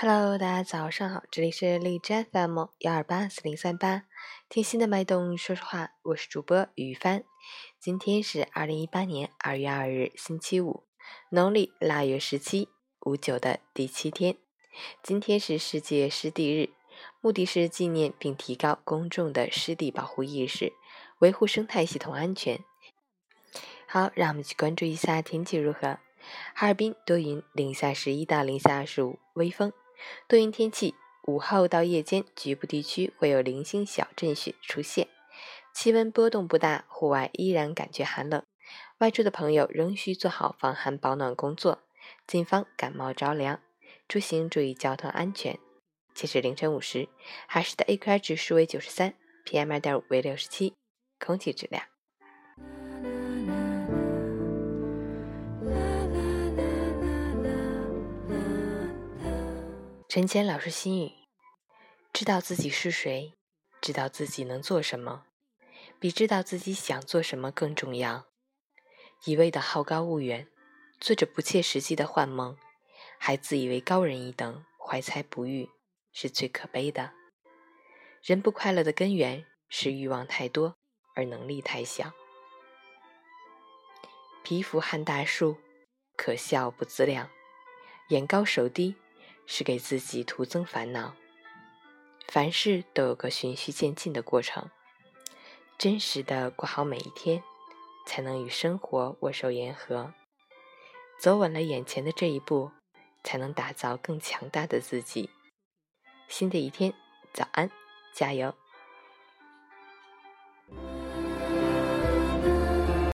Hello，大家早上好，这里是荔枝 FM 幺二八四零三八，贴心的脉动，说实话，我是主播于帆。今天是二零一八年二月二日，星期五，农历腊月十七，五九的第七天。今天是世界湿地日，目的是纪念并提高公众的湿地保护意识，维护生态系统安全。好，让我们去关注一下天气如何。哈尔滨多云，零下十一到零下二十五，微风。多云天气，午后到夜间局部地区会有零星小阵雪出现，气温波动不大，户外依然感觉寒冷。外出的朋友仍需做好防寒保暖工作，谨防感冒着凉。出行注意交通安全。截止凌晨五时，海市的 AQI 指数为九十三，PM 二点五为六十七，空气质量。陈谦老师心语：知道自己是谁，知道自己能做什么，比知道自己想做什么更重要。一味的好高骛远，做着不切实际的幻梦，还自以为高人一等，怀才不遇，是最可悲的。人不快乐的根源是欲望太多而能力太小。蚍蜉撼大树，可笑不自量；眼高手低。是给自己徒增烦恼。凡事都有个循序渐进的过程，真实的过好每一天，才能与生活握手言和。走稳了眼前的这一步，才能打造更强大的自己。新的一天，早安，加油！